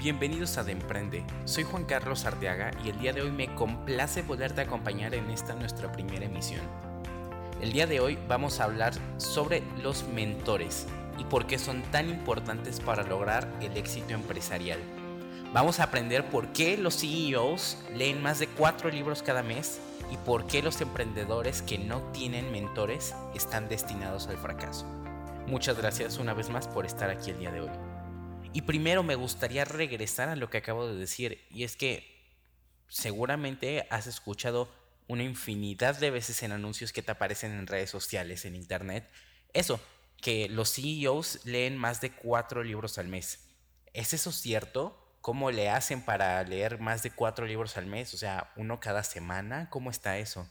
Bienvenidos a De Emprende. Soy Juan Carlos Arteaga y el día de hoy me complace poderte acompañar en esta nuestra primera emisión. El día de hoy vamos a hablar sobre los mentores y por qué son tan importantes para lograr el éxito empresarial. Vamos a aprender por qué los CEOs leen más de cuatro libros cada mes y por qué los emprendedores que no tienen mentores están destinados al fracaso. Muchas gracias una vez más por estar aquí el día de hoy. Y primero me gustaría regresar a lo que acabo de decir, y es que seguramente has escuchado una infinidad de veces en anuncios que te aparecen en redes sociales, en internet, eso, que los CEOs leen más de cuatro libros al mes. ¿Es eso cierto? ¿Cómo le hacen para leer más de cuatro libros al mes? O sea, uno cada semana. ¿Cómo está eso?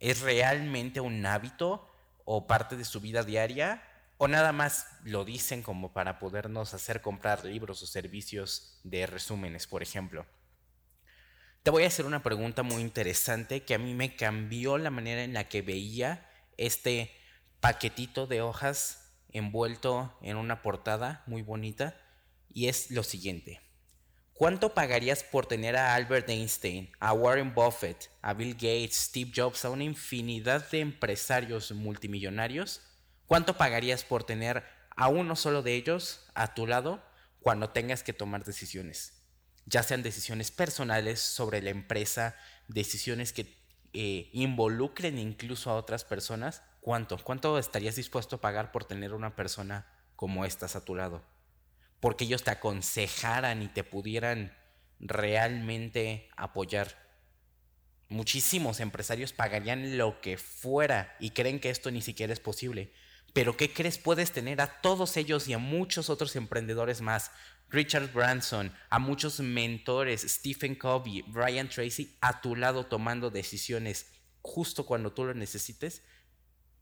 ¿Es realmente un hábito o parte de su vida diaria? ¿O nada más lo dicen como para podernos hacer comprar libros o servicios de resúmenes, por ejemplo? Te voy a hacer una pregunta muy interesante que a mí me cambió la manera en la que veía este paquetito de hojas envuelto en una portada muy bonita y es lo siguiente. ¿Cuánto pagarías por tener a Albert Einstein, a Warren Buffett, a Bill Gates, Steve Jobs, a una infinidad de empresarios multimillonarios ¿Cuánto pagarías por tener a uno solo de ellos a tu lado cuando tengas que tomar decisiones? Ya sean decisiones personales sobre la empresa, decisiones que eh, involucren incluso a otras personas. ¿Cuánto? ¿Cuánto estarías dispuesto a pagar por tener una persona como estas a tu lado? Porque ellos te aconsejaran y te pudieran realmente apoyar. Muchísimos empresarios pagarían lo que fuera y creen que esto ni siquiera es posible. Pero ¿qué crees? Puedes tener a todos ellos y a muchos otros emprendedores más. Richard Branson, a muchos mentores, Stephen Covey, Brian Tracy, a tu lado tomando decisiones justo cuando tú lo necesites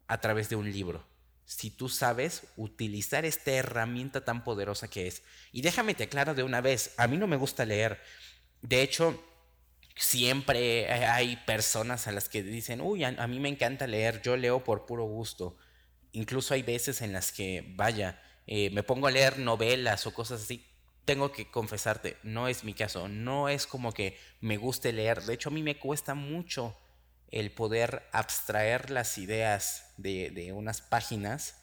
a través de un libro. Si tú sabes utilizar esta herramienta tan poderosa que es. Y déjame te aclaro de una vez, a mí no me gusta leer. De hecho, siempre hay personas a las que dicen, uy, a, mí me encanta leer, yo leo por puro gusto incluso hay veces en las que, vaya, eh, me pongo a leer novelas o cosas así. Tengo que confesarte, no es mi caso, no es como que me guste leer. De hecho, a mí me cuesta mucho el poder abstraer las ideas de, de unas páginas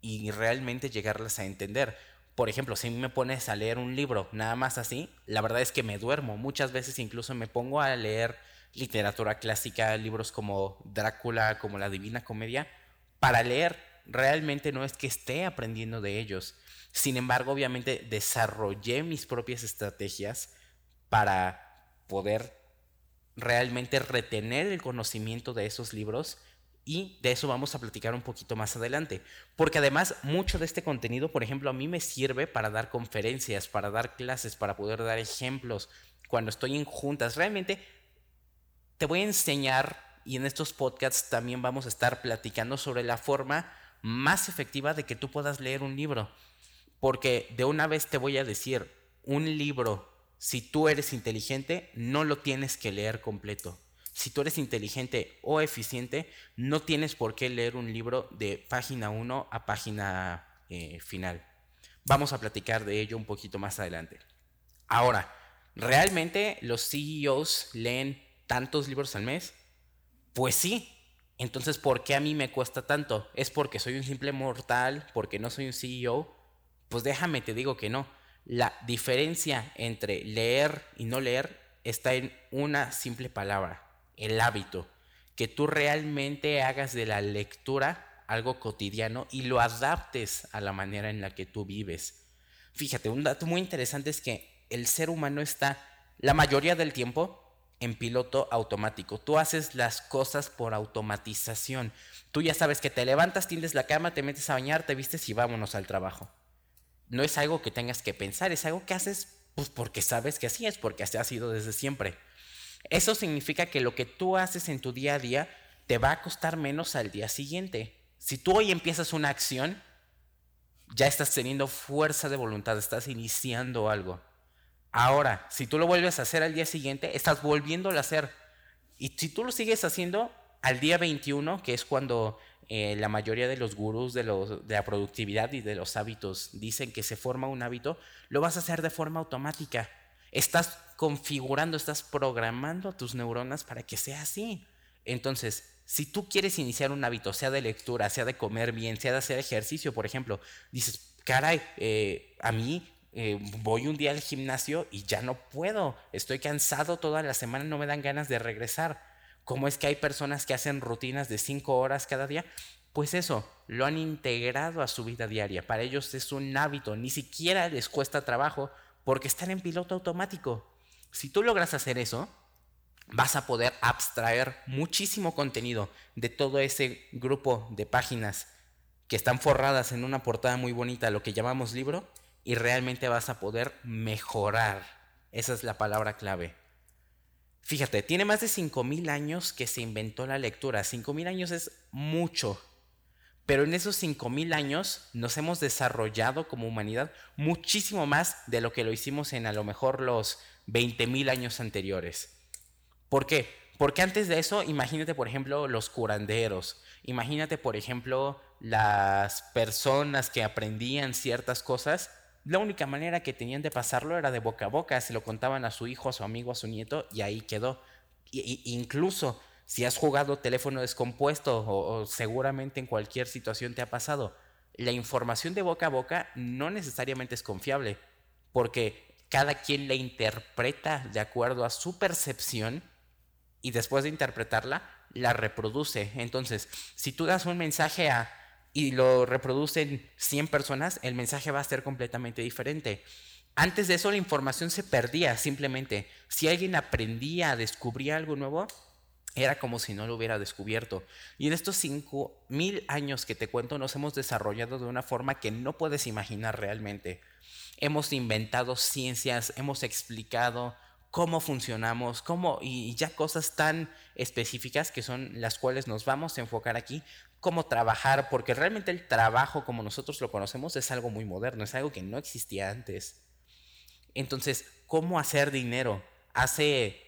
y realmente llegarlas a entender. Por ejemplo, si me pones a leer un libro nada más así, la verdad es que me duermo. Muchas veces incluso me pongo a leer literatura clásica, libros como Drácula, como La Divina Comedia, para leer. Realmente no es que esté aprendiendo de ellos. Sin embargo, obviamente desarrollé mis propias estrategias para poder realmente retener el conocimiento de esos libros y de eso vamos a platicar un poquito más adelante. Porque además mucho de este contenido, por ejemplo, a mí me sirve para dar conferencias, para dar clases, para poder dar ejemplos. Cuando estoy en juntas, realmente te voy a enseñar y en estos podcasts también vamos a estar platicando sobre la forma más efectiva de que tú puedas leer un libro. Porque de una vez te voy a decir, un libro, si tú eres inteligente, no lo tienes que leer completo. Si tú eres inteligente o eficiente, no tienes por qué leer un libro de página 1 a página eh, final. Vamos a platicar de ello un poquito más adelante. Ahora, ¿realmente los CEOs leen tantos libros al mes? Pues sí. Entonces, ¿por qué a mí me cuesta tanto? ¿Es porque soy un simple mortal? ¿Porque no soy un CEO? Pues déjame, te digo que no. La diferencia entre leer y no leer está en una simple palabra, el hábito. Que tú realmente hagas de la lectura algo cotidiano y lo adaptes a la manera en la que tú vives. Fíjate, un dato muy interesante es que el ser humano está la mayoría del tiempo en piloto automático. Tú haces las cosas por automatización. Tú ya sabes que te levantas, tiendes la cama, te metes a bañar, te vistes y vámonos al trabajo. No es algo que tengas que pensar, es algo que haces pues porque sabes que así es, porque así ha sido desde siempre. Eso significa que lo que tú haces en tu día a día te va a costar menos al día siguiente. Si tú hoy empiezas una acción, ya estás teniendo fuerza de voluntad, estás iniciando algo. Ahora, si tú lo vuelves a hacer al día siguiente, estás volviéndolo a hacer. Y si tú lo sigues haciendo al día 21, que es cuando eh, la mayoría de los gurús de, de la productividad y de los hábitos dicen que se forma un hábito, lo vas a hacer de forma automática. Estás configurando, estás programando tus neuronas para que sea así. Entonces, si tú quieres iniciar un hábito, sea de lectura, sea de comer bien, sea de hacer ejercicio, por ejemplo, dices, caray, eh, a mí eh, voy un día al gimnasio y ya no puedo, estoy cansado toda la semana, no me dan ganas de regresar. ¿Cómo es que hay personas que hacen rutinas de cinco horas cada día? Pues eso, lo han integrado a su vida diaria. Para ellos es un hábito, ni siquiera les cuesta trabajo porque están en piloto automático. Si tú logras hacer eso, vas a poder abstraer muchísimo contenido de todo ese grupo de páginas que están forradas en una portada muy bonita, lo que llamamos libro, y realmente vas a poder mejorar. Esa es la palabra clave. Fíjate, tiene más de 5.000 años que se inventó la lectura. 5.000 años es mucho. Pero en esos 5.000 años nos hemos desarrollado como humanidad muchísimo más de lo que lo hicimos en a lo mejor los 20.000 años anteriores. ¿Por qué? Porque antes de eso, imagínate, por ejemplo, los curanderos. Imagínate, por ejemplo, las personas que aprendían ciertas cosas. La única manera que tenían de pasarlo era de boca a boca. Se lo contaban a su hijo, a su amigo, a su nieto y ahí quedó. incluso si has jugado teléfono descompuesto o seguramente en cualquier situación te ha pasado, la información de boca a boca no necesariamente es confiable porque cada quien la interpreta de acuerdo a su percepción y después de interpretarla, la reproduce. Entonces, si tú das un mensaje a y lo reproducen 100 personas, el mensaje va a ser completamente diferente. Antes de eso la información se perdía simplemente. Si alguien aprendía, descubría algo nuevo, era como si no lo hubiera descubierto. Y en estos 5000 años que te cuento nos hemos desarrollado de una forma que no puedes imaginar realmente. Hemos inventado ciencias, hemos explicado cómo funcionamos, cómo, y ya cosas tan específicas que son las cuales nos vamos a enfocar aquí, cómo trabajar, porque realmente el trabajo como nosotros lo conocemos es algo muy moderno, es algo que no existía antes. Entonces, ¿cómo hacer dinero? Hace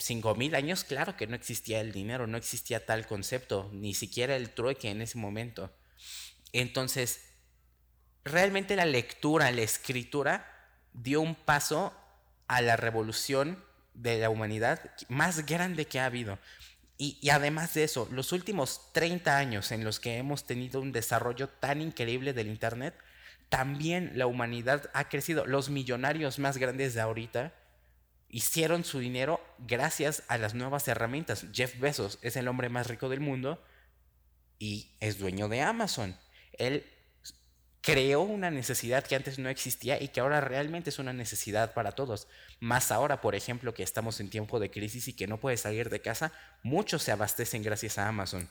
5.000 años, claro que no existía el dinero, no existía tal concepto, ni siquiera el trueque en ese momento. Entonces, realmente la lectura, la escritura dio un paso a la revolución de la humanidad más grande que ha habido. Y, además de eso, los últimos 30 años en los que hemos tenido un desarrollo tan increíble del Internet, también la humanidad ha crecido. Los millonarios más grandes de ahorita hicieron su dinero gracias a las nuevas herramientas. Jeff Bezos es el hombre más rico del mundo y es dueño de Amazon. Él creó una necesidad que antes no existía y que ahora realmente es una necesidad para todos. Más ahora, por ejemplo, que estamos en tiempo de crisis y que no puedes salir de casa, muchos se abastecen gracias a Amazon.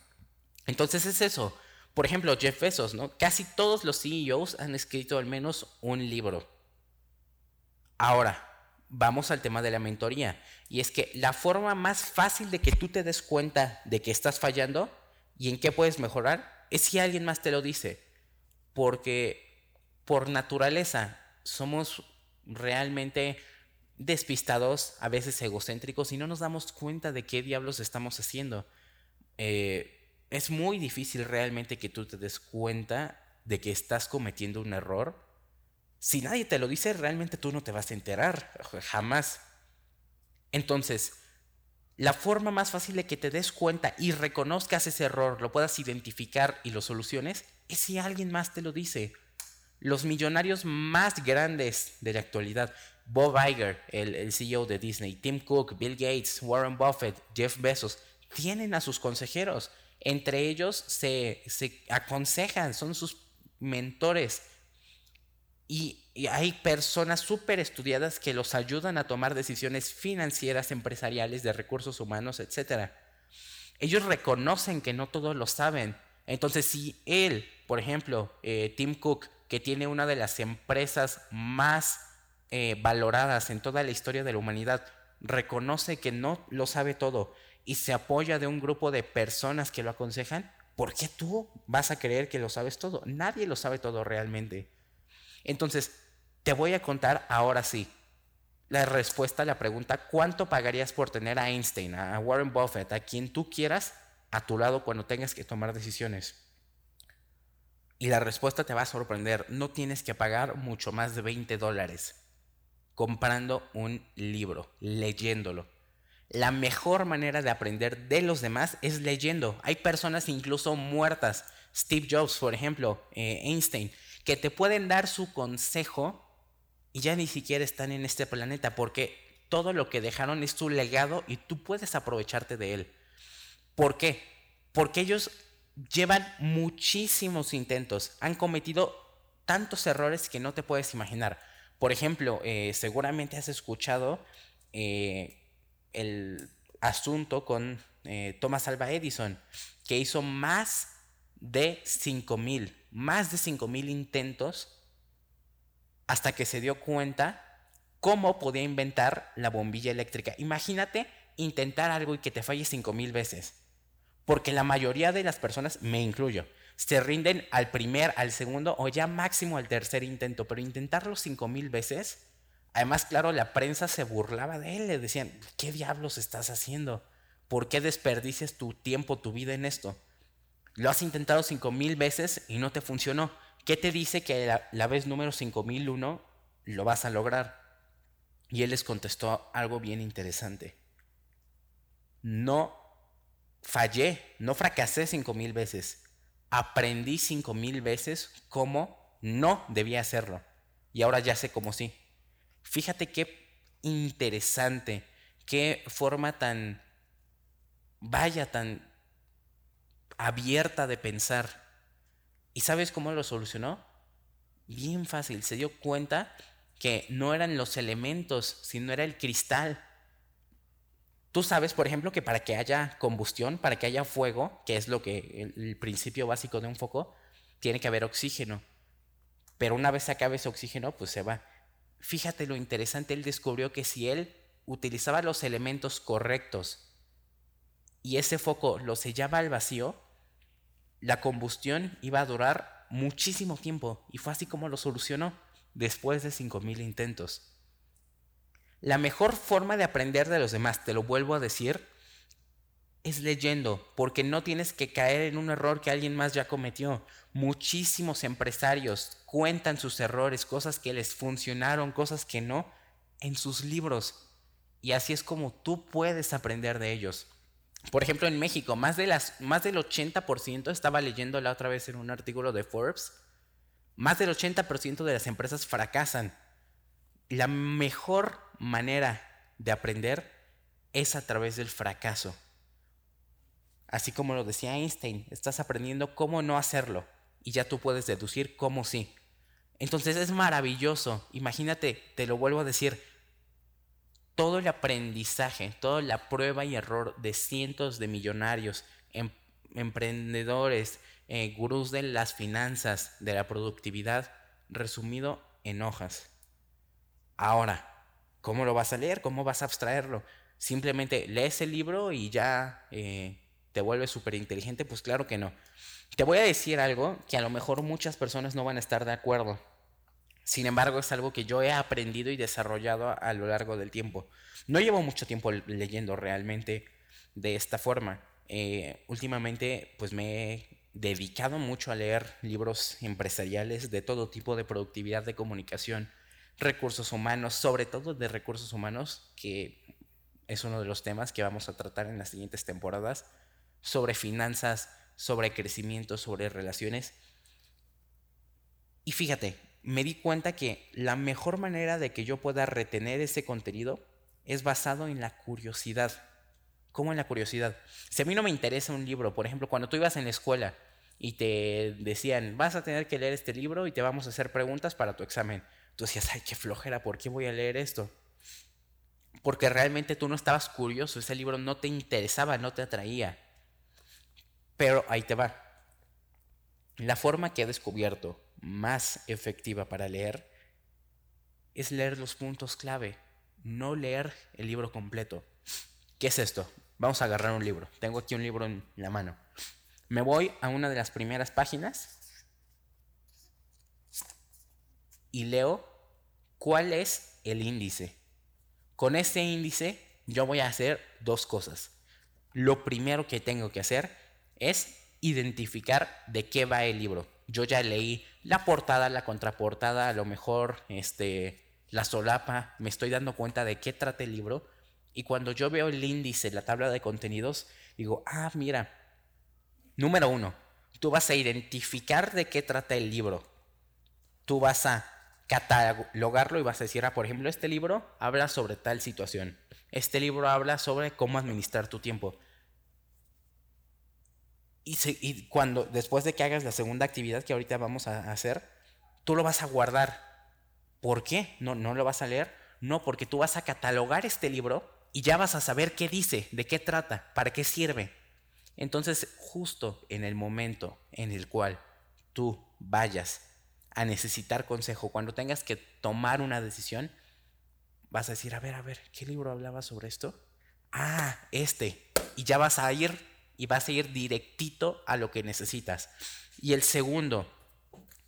Entonces es eso. Por ejemplo, Jeff Bezos, ¿no? Casi todos los CEOs han escrito al menos un libro. Ahora, vamos al tema de la mentoría. Y es que la forma más fácil de que tú te des cuenta de que estás fallando y en qué puedes mejorar es si alguien más te lo dice porque por naturaleza somos realmente despistados, a veces egocéntricos, y no nos damos cuenta de qué diablos estamos haciendo. Eh, es muy difícil realmente que tú te des cuenta de que estás cometiendo un error. Si nadie te lo dice, realmente tú no te vas a enterar, jamás. Entonces, la forma más fácil de que te des cuenta y reconozcas ese error, lo puedas identificar y lo soluciones, es si alguien más te lo dice. Los millonarios más grandes de la actualidad, Bob Iger, el, CEO de Disney, Tim Cook, Bill Gates, Warren Buffett, Jeff Bezos, tienen a sus consejeros. Entre ellos se, se aconsejan, son sus mentores. Y y hay personas súper estudiadas que los ayudan a tomar decisiones financieras, empresariales, de recursos humanos, etc. Ellos reconocen que no todos lo saben. Entonces, si él, por ejemplo, eh, Tim Cook, que tiene una de las empresas más eh, valoradas en toda la historia de la humanidad, reconoce que no lo sabe todo y se apoya de un grupo de personas que lo aconsejan, ¿por qué tú vas a creer que lo sabes todo? Nadie lo sabe todo realmente. Entonces, te voy a contar ahora sí la respuesta a la pregunta, ¿cuánto pagarías por tener a Einstein, a Warren Buffett, a quien tú quieras a tu lado cuando tengas que tomar decisiones. Y la respuesta te va a sorprender. No tienes que pagar mucho más de 20 dólares comprando un libro, leyéndolo. La mejor manera de aprender de los demás es leyendo. Hay personas incluso muertas, Steve Jobs, por ejemplo, eh, Einstein, que te pueden dar su consejo y ya ni siquiera están en este planeta porque todo lo que dejaron es tu legado y tú puedes aprovecharte de él. ¿Por qué? Porque ellos llevan muchísimos intentos, han cometido tantos errores que no te puedes imaginar. Por ejemplo, eh, seguramente has escuchado eh, el asunto con eh, Thomas Alva Edison, que hizo más de 5.000, más de 5.000 intentos hasta que se dio cuenta cómo podía inventar la bombilla eléctrica. Imagínate intentar algo y que te falle 5.000 veces. Porque la mayoría de las personas, me incluyo, se rinden al primer, al segundo o ya máximo al tercer intento, pero intentarlo cinco mil veces. Además, claro, la prensa se burlaba de él, le decían, ¿qué diablos estás haciendo? ¿Por qué desperdicias tu tiempo, tu vida en esto? Lo has intentado cinco mil veces y no te funcionó. ¿Qué te dice que la, la vez número 5001 lo vas a lograr? Y él les contestó algo bien interesante. No fallé, no fracasé cinco mil veces. Aprendí cinco mil veces cómo no debía hacerlo. Y ahora ya sé cómo sí. Fíjate qué interesante, qué forma tan, vaya, tan abierta de pensar. ¿Y sabes cómo lo solucionó? Bien fácil, se dio cuenta que no eran los elementos, sino era el cristal Tú sabes, por ejemplo, que para que haya combustión, para que haya fuego, que es lo que el, principio básico de un foco, tiene que haber oxígeno. Pero una vez se acabe ese oxígeno, pues se va. Fíjate lo interesante, él descubrió que si él utilizaba los elementos correctos y ese foco lo sellaba al vacío, la combustión iba a durar muchísimo tiempo. Y fue así como lo solucionó después de 5.000 intentos. La mejor forma de aprender de los demás, te lo vuelvo a decir, es leyendo, porque no tienes que caer en un error que alguien más ya cometió. Muchísimos empresarios cuentan sus errores, cosas que les funcionaron, cosas que no, en sus libros. Y así es como tú puedes aprender de ellos. Por ejemplo, en México, más, de más del 80%, estaba leyendo la otra vez en un artículo de Forbes, más del 80% de las empresas fracasan. La mejor manera de aprender es a través del fracaso. Así como lo decía Einstein, estás aprendiendo cómo no hacerlo y ya tú puedes deducir cómo sí. Entonces es maravilloso. Imagínate, te lo vuelvo a decir, todo el aprendizaje, toda la prueba y error de cientos de millonarios, em, emprendedores, eh, gurús de las finanzas, de la productividad, resumido en hojas. Ahora, ¿Cómo lo vas a leer? ¿Cómo vas a abstraerlo? Simplemente lees el libro y ya eh, te vuelves súper inteligente. Pues claro que no. Te voy a decir algo que a lo mejor muchas personas no van a estar de acuerdo. Sin embargo, es algo que yo he aprendido y desarrollado a, lo largo del tiempo. No llevo mucho tiempo leyendo realmente de esta forma. Eh, últimamente, pues me he dedicado mucho a leer libros empresariales de todo tipo de productividad de comunicación recursos humanos, sobre todo de recursos humanos, que es uno de los temas que vamos a tratar en las siguientes temporadas, sobre finanzas, sobre crecimiento, sobre relaciones. Y fíjate, me di cuenta que la mejor manera de que yo pueda retener ese contenido es basado en la curiosidad. ¿Cómo en la curiosidad? Si a mí no me interesa un libro, por ejemplo, cuando tú ibas en la escuela y te decían, vas a tener que leer este libro y te vamos a hacer preguntas para tu examen. Tú decías, ay, qué flojera, ¿por qué voy a leer esto? Porque realmente tú no estabas curioso, ese libro no te interesaba, no te atraía. Pero ahí te va. La forma que he descubierto más efectiva para leer es leer los puntos clave, no leer el libro completo. ¿Qué es esto? Vamos a agarrar un libro. Tengo aquí un libro en la mano. Me voy a una de las primeras páginas y leo cuál es el índice. Con este índice yo voy a hacer dos cosas. lo primero que tengo que hacer es identificar de qué va el libro. Yo ya leí la portada, la contraportada, a lo mejor este, la solapa, me estoy dando cuenta de qué trata el libro. Y cuando yo veo el índice, la tabla de contenidos, digo, ah, mira, número uno, tú vas a identificar de qué trata el libro. Tú vas a catalogarlo y vas a decir, ah, por ejemplo, este libro habla sobre tal situación. Este libro habla sobre cómo administrar tu tiempo. Y, cuando, después de que hagas la segunda actividad que ahorita vamos a hacer, tú lo vas a guardar. ¿Por qué? No, no lo vas a leer. No, porque tú vas a catalogar este libro y ya vas a saber qué dice, de qué trata, para qué sirve. Entonces, justo en el momento en el cual tú vayas a necesitar consejo, cuando tengas que tomar una decisión, vas a decir, a ver, a ver, ¿qué libro hablaba sobre esto? Ah, este. Y ya vas a ir y vas a ir directito a lo que necesitas. Y el segundo,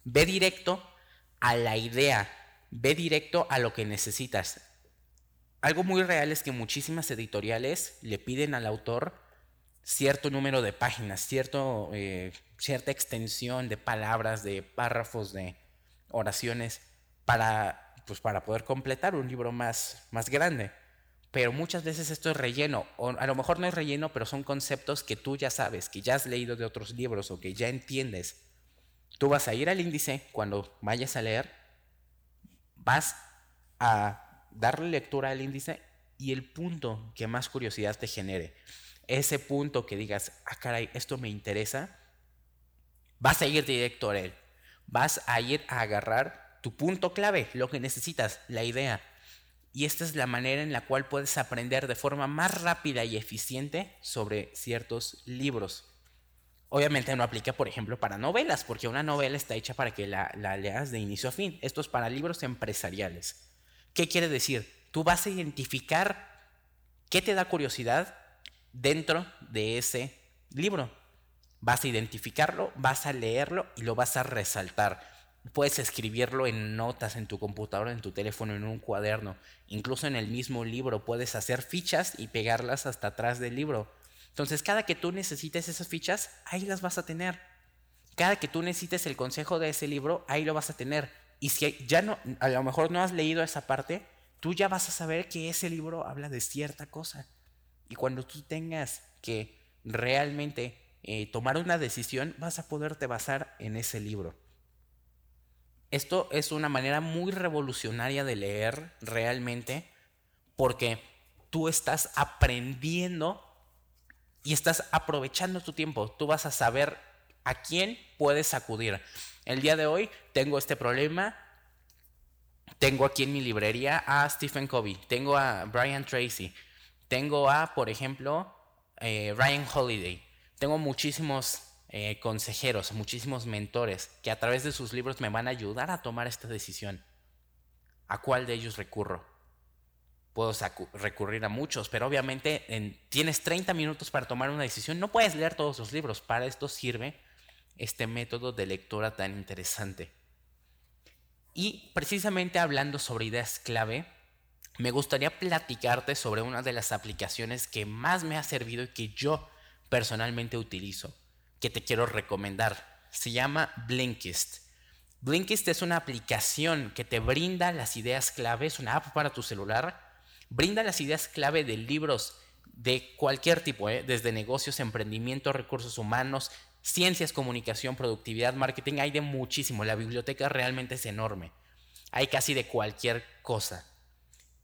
ve directo a la idea, ve directo a lo que necesitas. Algo muy real es que muchísimas editoriales le piden al autor cierto número de páginas, cierto, eh, cierta extensión de palabras, de párrafos, de oraciones, para, pues, para poder completar un libro más, más grande pero muchas veces esto es relleno, o a lo mejor no es relleno, pero son conceptos que tú ya sabes, que ya has leído de otros libros o que ya entiendes. Tú vas a ir al índice cuando vayas a leer, vas a darle lectura al índice y el punto que más curiosidad te genere, ese punto que digas, ah, caray, esto me interesa, vas a ir directo a él. Vas a ir a agarrar tu punto clave, lo que necesitas, la idea, y esta es la manera en la cual puedes aprender de forma más rápida y eficiente sobre ciertos libros. Obviamente no aplica, por ejemplo, para novelas, porque una novela está hecha para que la, leas de inicio a fin. Esto es para libros empresariales. ¿Qué quiere decir? Tú vas a identificar qué te da curiosidad dentro de ese libro. Vas a identificarlo, vas a leerlo y lo vas a resaltar. Puedes escribirlo en notas en tu computadora, en tu teléfono, en un cuaderno. Incluso en el mismo libro puedes hacer fichas y pegarlas hasta atrás del libro. Entonces, cada que tú necesites esas fichas, ahí las vas a tener. Cada que tú necesites el consejo de ese libro, ahí lo vas a tener. Y si ya no, a lo mejor no has leído esa parte, tú ya vas a saber que ese libro habla de cierta cosa. Y cuando tú tengas que realmente eh, tomar una decisión, vas a poderte basar en ese libro. Esto es una manera muy revolucionaria de leer realmente porque tú estás aprendiendo y estás aprovechando tu tiempo. Tú vas a saber a quién puedes acudir. El día de hoy tengo este problema. Tengo aquí en mi librería a Stephen Covey, tengo a Brian Tracy, tengo a, por ejemplo, eh, Ryan Holiday. Tengo muchísimos eh, consejeros, muchísimos mentores que a través de sus libros me van a ayudar a tomar esta decisión. ¿A cuál de ellos recurro? Puedo recurrir a muchos, pero obviamente en, tienes 30 minutos para tomar una decisión. No puedes leer todos los libros. Para esto sirve este método de lectura tan interesante. Y precisamente hablando sobre ideas clave, me gustaría platicarte sobre una de las aplicaciones que más me ha servido y que yo personalmente utilizo que te quiero recomendar. Se llama Blinkist. Blinkist es una aplicación que te brinda las ideas clave, es una app para tu celular, brinda las ideas clave de libros de cualquier tipo, ¿eh? desde negocios, emprendimiento, recursos humanos, ciencias, comunicación, productividad, marketing, hay de muchísimo. La biblioteca realmente es enorme. Hay casi de cualquier cosa.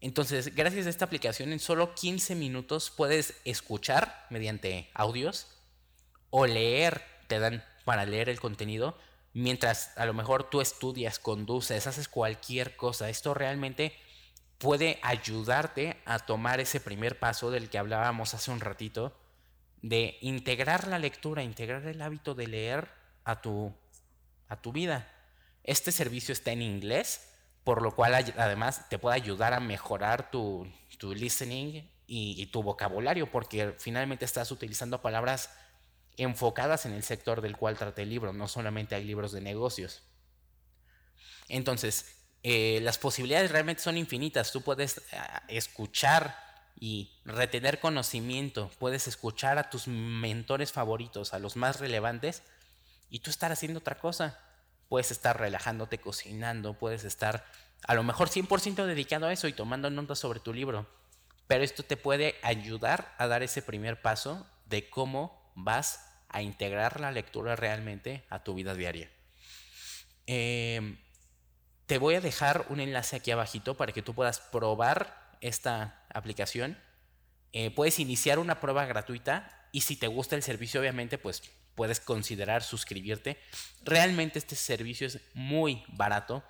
Entonces, gracias a esta aplicación, en solo 15 minutos puedes escuchar mediante audios o leer, te dan para leer el contenido, mientras a lo mejor tú estudias, conduces, haces cualquier cosa. Esto realmente puede ayudarte a tomar ese primer paso del que hablábamos hace un ratito, de integrar la lectura, integrar el hábito de leer a tu, a tu vida. Este servicio está en inglés, por lo cual además te puede ayudar a mejorar tu, listening y tu vocabulario, porque finalmente estás utilizando palabras enfocadas en el sector del cual trata el libro, no solamente hay libros de negocios. Entonces, eh, las posibilidades realmente son infinitas. Tú puedes eh, escuchar y retener conocimiento, puedes escuchar a tus mentores favoritos, a los más relevantes, y tú estar haciendo otra cosa. Puedes estar relajándote, cocinando, puedes estar a lo mejor 100% dedicado a eso y tomando notas sobre tu libro. Pero esto te puede ayudar a dar ese primer paso de cómo vas a integrar la lectura realmente a tu vida diaria. Em, te voy a dejar un enlace aquí abajito para que tú puedas probar esta aplicación. Eh, puedes iniciar una prueba gratuita y si te gusta el servicio, obviamente, pues puedes considerar suscribirte. Realmente este servicio es muy barato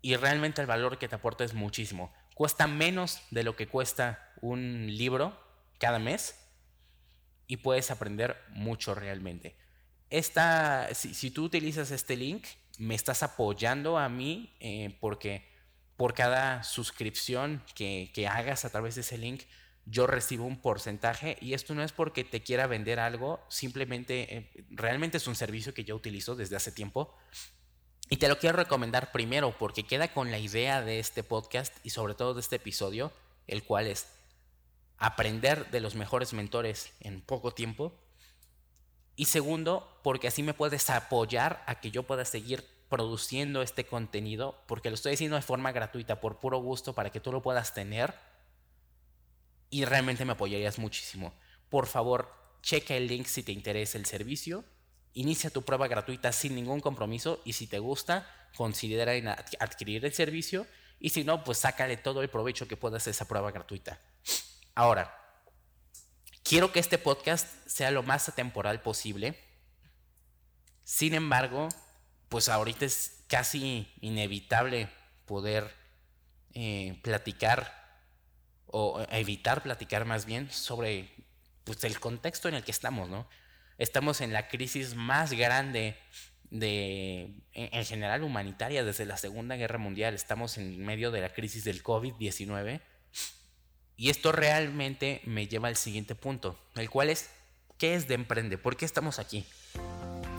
y realmente el valor que te aporta es muchísimo. Cuesta menos de lo que cuesta un libro cada mes y puedes aprender mucho realmente. Esta, si, tú utilizas este link, me estás apoyando a mí eh, porque por cada suscripción que, que hagas a través de ese link, yo recibo un porcentaje y esto no es porque te quiera vender algo, simplemente eh, realmente es un servicio que yo utilizo desde hace tiempo y te lo quiero recomendar primero porque queda con la idea de este podcast y sobre todo de este episodio, el cual es aprender de los mejores mentores en poco tiempo. Y segundo, porque así me puedes apoyar a que yo pueda seguir produciendo este contenido, porque lo estoy haciendo de forma gratuita, por puro gusto, para que tú lo puedas tener. Y realmente me apoyarías muchísimo. Por favor, checa el link si te interesa el servicio Inicia tu prueba gratuita sin ningún compromiso y si te gusta, considera adquirir el servicio y si no, pues sácale todo el provecho que puedas a esa prueba gratuita. Ahora, quiero que este podcast sea lo más atemporal posible. Sin embargo, pues ahorita es casi inevitable poder eh, platicar o evitar platicar más bien sobre pues, el contexto en el que estamos, ¿no? Estamos en la crisis más grande de, en general humanitaria desde la Segunda Guerra Mundial. Estamos en medio de la crisis del COVID-19. Y esto realmente me lleva al siguiente punto, el cual es, ¿qué es de Emprende? ¿Por qué estamos aquí?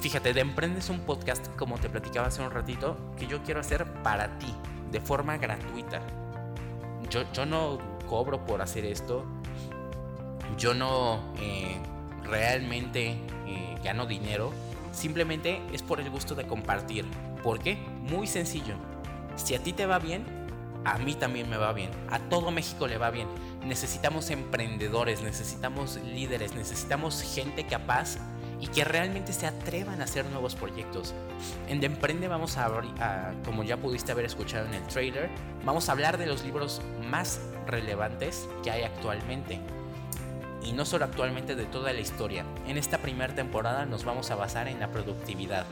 Fíjate, de Emprende es un podcast, como te platicaba hace un ratito, que yo quiero hacer para ti, de forma gratuita. Yo, yo no cobro por hacer esto. Yo no eh, realmente eh, gano dinero, simplemente es por el gusto de compartir. ¿Por qué? Muy sencillo. Si a ti te va bien, a mí también me va bien. A todo México le va bien. Necesitamos emprendedores, necesitamos líderes, necesitamos gente capaz y que realmente se atrevan a hacer nuevos proyectos. En De Emprende vamos a, a, como ya pudiste haber escuchado en el trailer, vamos a hablar de los libros más relevantes que hay actualmente. Y no solo actualmente de toda la historia. En esta primera temporada nos vamos a basar en la productividad,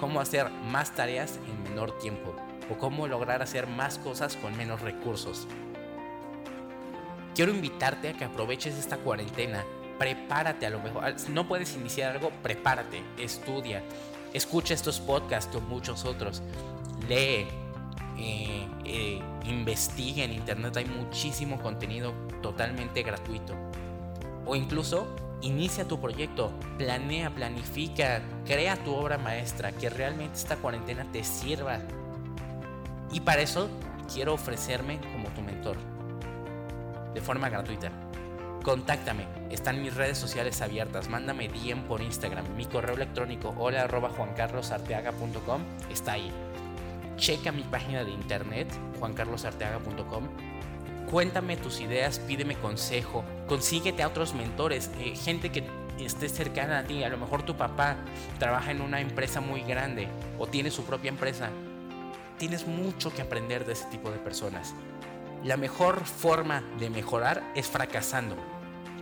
cómo hacer más tareas en menor tiempo. O cómo lograr hacer más cosas con menos recursos. Quiero invitarte a que aproveches esta cuarentena, prepárate a lo mejor, si no puedes iniciar algo, prepárate, estudia, escucha estos podcasts o muchos otros, lee, investiga en internet, hay muchísimo contenido totalmente gratuito. O incluso inicia tu proyecto, planea, planifica, crea tu obra maestra, que realmente esta cuarentena te sirva. Y para eso quiero ofrecerme como tu mentor, de forma gratuita. Contáctame, están mis redes sociales abiertas, mándame DM por Instagram, mi correo electrónico hola juancarlosarteaga.com está ahí. Checa mi página de internet juancarlosarteaga.com Cuéntame tus ideas, pídeme consejo, consíguete a otros mentores, eh, gente que esté cercana a ti. A lo mejor tu papá trabaja en una empresa muy grande o tiene su propia empresa. Tienes mucho que aprender de ese tipo de personas. La mejor forma de mejorar es fracasando.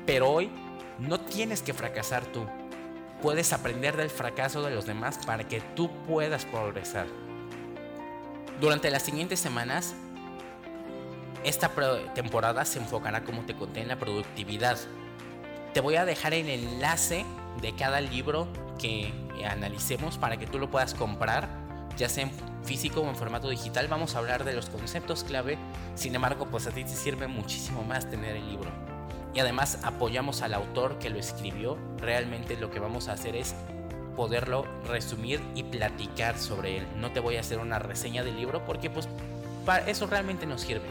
Pero hoy no tienes que fracasar tú. Puedes aprender del fracaso de los demás para que tú puedas progresar. Durante las siguientes semanas esta temporada se enfocará, como te conté, en la productividad. Te voy a dejar el enlace de cada libro que analicemos para que tú lo puedas comprar, ya sea en físico o en formato digital. Vamos a hablar de los conceptos clave, sin embargo, pues a ti te sirve muchísimo más tener el libro. Y además apoyamos al autor que lo escribió. Realmente lo que vamos a hacer es poderlo resumir y platicar sobre él. No te voy a hacer una reseña del libro porque pues para eso realmente nos sirve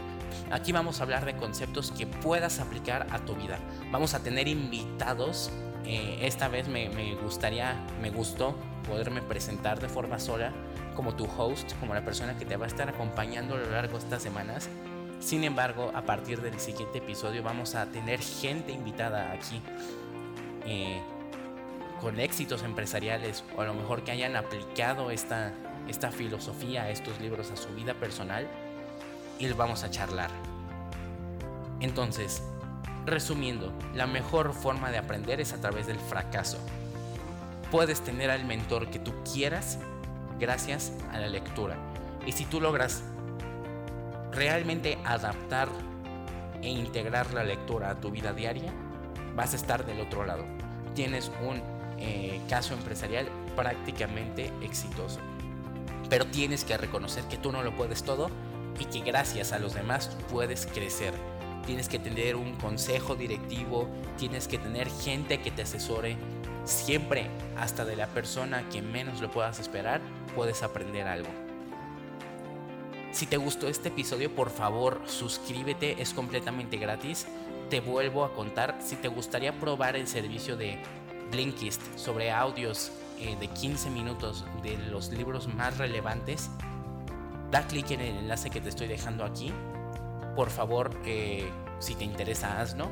Aquí vamos a hablar de conceptos que puedas aplicar a tu vida. Vamos a tener invitados. Eh, esta vez me, me gustaría, me gustó poderme presentar de forma sola como tu host, como la persona que te va a estar acompañando a lo largo de estas semanas. Sin embargo, a partir del siguiente episodio vamos a tener gente invitada aquí eh, con éxitos empresariales o a lo mejor que hayan aplicado esta, esta filosofía, estos libros a su vida personal y vamos a charlar. Entonces, resumiendo, la mejor forma de aprender es a través del fracaso. Puedes tener al mentor que tú quieras gracias a la lectura. Y si tú logras realmente adaptar e integrar la lectura a tu vida diaria, vas a estar del otro lado. Tienes un eh, caso empresarial prácticamente exitoso. Pero tienes que reconocer que tú no lo puedes todo y que gracias a los demás puedes crecer. Tienes que tener un consejo directivo, tienes que tener gente que te asesore. Siempre, hasta de la persona que menos lo puedas esperar, puedes aprender algo. Si te gustó este episodio, por favor, suscríbete, es completamente gratis. Te vuelvo a contar, si te gustaría probar el servicio de Blinkist sobre audios eh, de 15 minutos de los libros más relevantes, da clic en el enlace que te estoy dejando aquí. Por favor, eh, si te interesa, hazlo.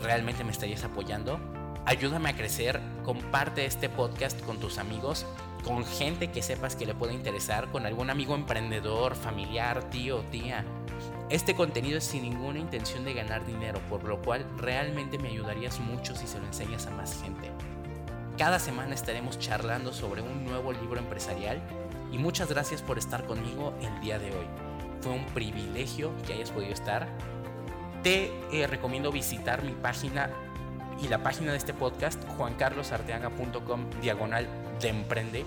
Realmente me estarías apoyando. Ayúdame a crecer, comparte este podcast con tus amigos con gente que sepas que le puede interesar, con algún amigo emprendedor, familiar, tío, tía. Este contenido es sin ninguna intención de ganar dinero, por lo cual realmente me ayudarías mucho si se lo enseñas a más gente. Cada semana estaremos charlando sobre un nuevo libro empresarial y muchas gracias por estar conmigo el día de hoy. Fue un privilegio que hayas podido estar. Te eh, recomiendo visitar mi página y la página de este podcast, juancarlosarteaga.com diagonal de emprende.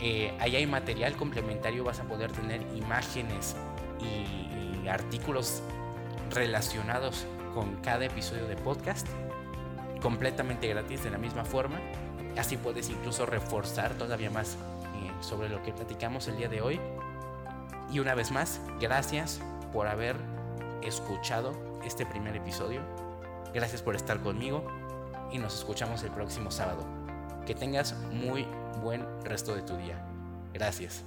Eh, ahí hay material complementario, vas a poder tener imágenes y, y artículos relacionados con cada episodio de podcast, completamente gratis de la misma forma. Así puedes incluso reforzar todavía más eh, sobre lo que platicamos el día de hoy. Y una vez más, gracias por haber escuchado este primer episodio. Gracias por estar conmigo y nos escuchamos el próximo sábado. Que tengas muy buen resto de tu día. Gracias.